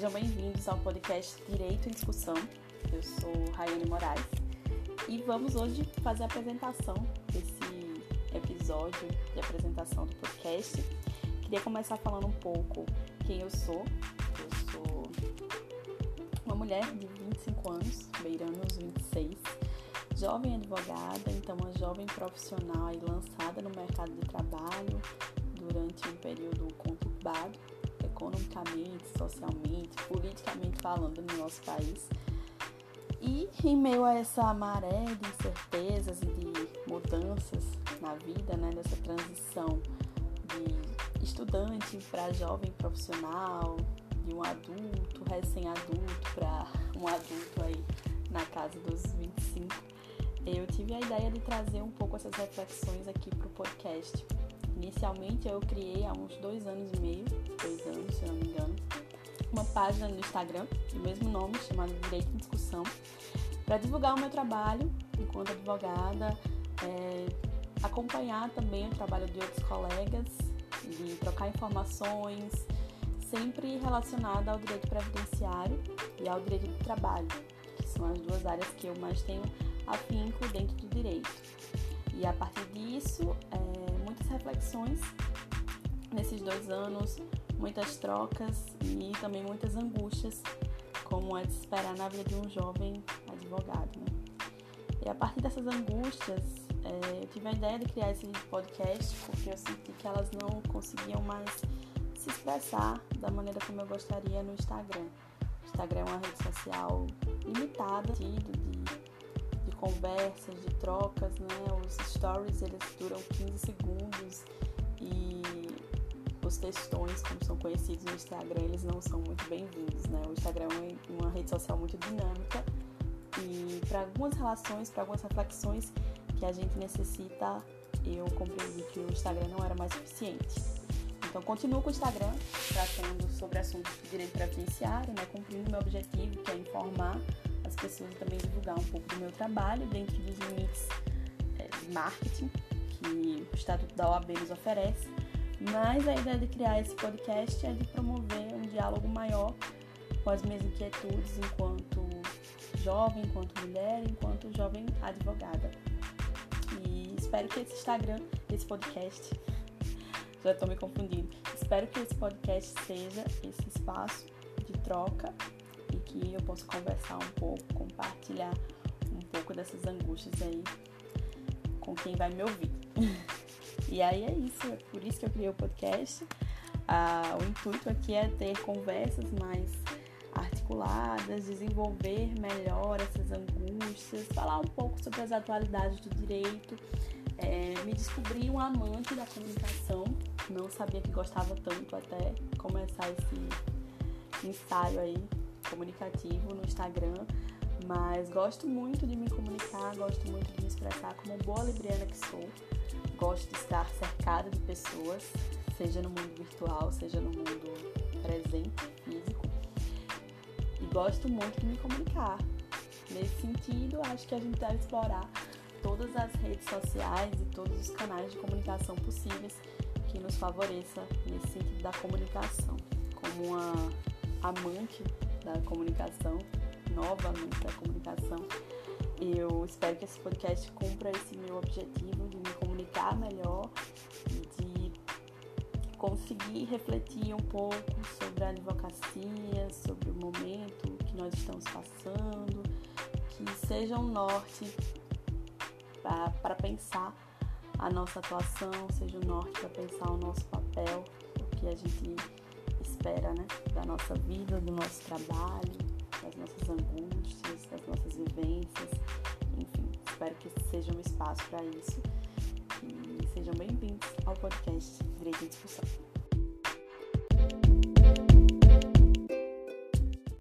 Sejam bem-vindos ao podcast Direito em Discussão. Eu sou Raiane Moraes e vamos hoje fazer a apresentação desse episódio de apresentação do podcast. Queria começar falando um pouco quem eu sou. Eu sou uma mulher de 25 anos, beirando os 26, jovem advogada, então uma jovem profissional e lançada no mercado de trabalho durante um período conturbado economicamente, socialmente, politicamente falando no nosso país. E em meio a essa maré de incertezas e de mudanças na vida, né, dessa transição de estudante para jovem profissional, de um adulto, recém-adulto para um adulto aí na casa dos 25, eu tive a ideia de trazer um pouco essas reflexões aqui para o podcast Inicialmente eu criei há uns dois anos e meio, dois anos se não me engano, uma página no Instagram do mesmo nome, chamada Direito em Discussão, para divulgar o meu trabalho enquanto advogada, é, acompanhar também o trabalho de outros colegas, de trocar informações, sempre relacionada ao direito previdenciário e ao direito do trabalho, que são as duas áreas que eu mais tenho afinco dentro do direito. E a partir disso, é, reflexões nesses dois anos, muitas trocas e também muitas angústias, como é de esperar na vida de um jovem advogado. Né? E a partir dessas angústias, é, eu tive a ideia de criar esse podcast porque eu senti que elas não conseguiam mais se expressar da maneira como eu gostaria no Instagram. O Instagram é uma rede social limitada, de, de conversas, de trocas, né? Os stories eles duram 15 segundos e os textões, como são conhecidos no Instagram, eles não são muito bem-vindos, né? O Instagram é uma rede social muito dinâmica e para algumas relações, para algumas reflexões que a gente necessita, eu compreendi que o Instagram não era mais suficiente. Então, continuo com o Instagram, tratando sobre assuntos de direito previdenciário, né, cumprindo meu objetivo, que é informar as pessoas também divulgar um pouco do meu trabalho dentro dos limites é, de marketing que o Estatuto da OAB nos oferece. Mas a ideia de criar esse podcast é de promover um diálogo maior com as minhas inquietudes enquanto jovem, enquanto mulher, enquanto jovem advogada. E espero que esse Instagram, esse podcast, já estou me confundindo, espero que esse podcast seja esse espaço de troca que eu possa conversar um pouco, compartilhar um pouco dessas angústias aí com quem vai me ouvir. e aí é isso, é por isso que eu criei o podcast. Ah, o intuito aqui é ter conversas mais articuladas, desenvolver melhor essas angústias, falar um pouco sobre as atualidades do direito. É, me descobri um amante da comunicação, não sabia que gostava tanto até começar esse ensaio aí comunicativo no Instagram, mas gosto muito de me comunicar, gosto muito de me expressar como boa libriana que sou. Gosto de estar cercada de pessoas, seja no mundo virtual, seja no mundo presente, físico. E gosto muito de me comunicar. Nesse sentido, acho que a gente deve explorar todas as redes sociais e todos os canais de comunicação possíveis que nos favoreça nesse sentido da comunicação. Como uma amante da comunicação, novamente da comunicação. Eu espero que esse podcast cumpra esse meu objetivo de me comunicar melhor e de conseguir refletir um pouco sobre a advocacia, sobre o momento que nós estamos passando, que seja um norte para pensar a nossa atuação, seja um norte para pensar o nosso papel, o que a gente espera né, da nossa vida, do nosso trabalho, das nossas angústias, das nossas vivências. Enfim, espero que seja um espaço para isso. E sejam bem-vindos ao podcast Direito em Discussão.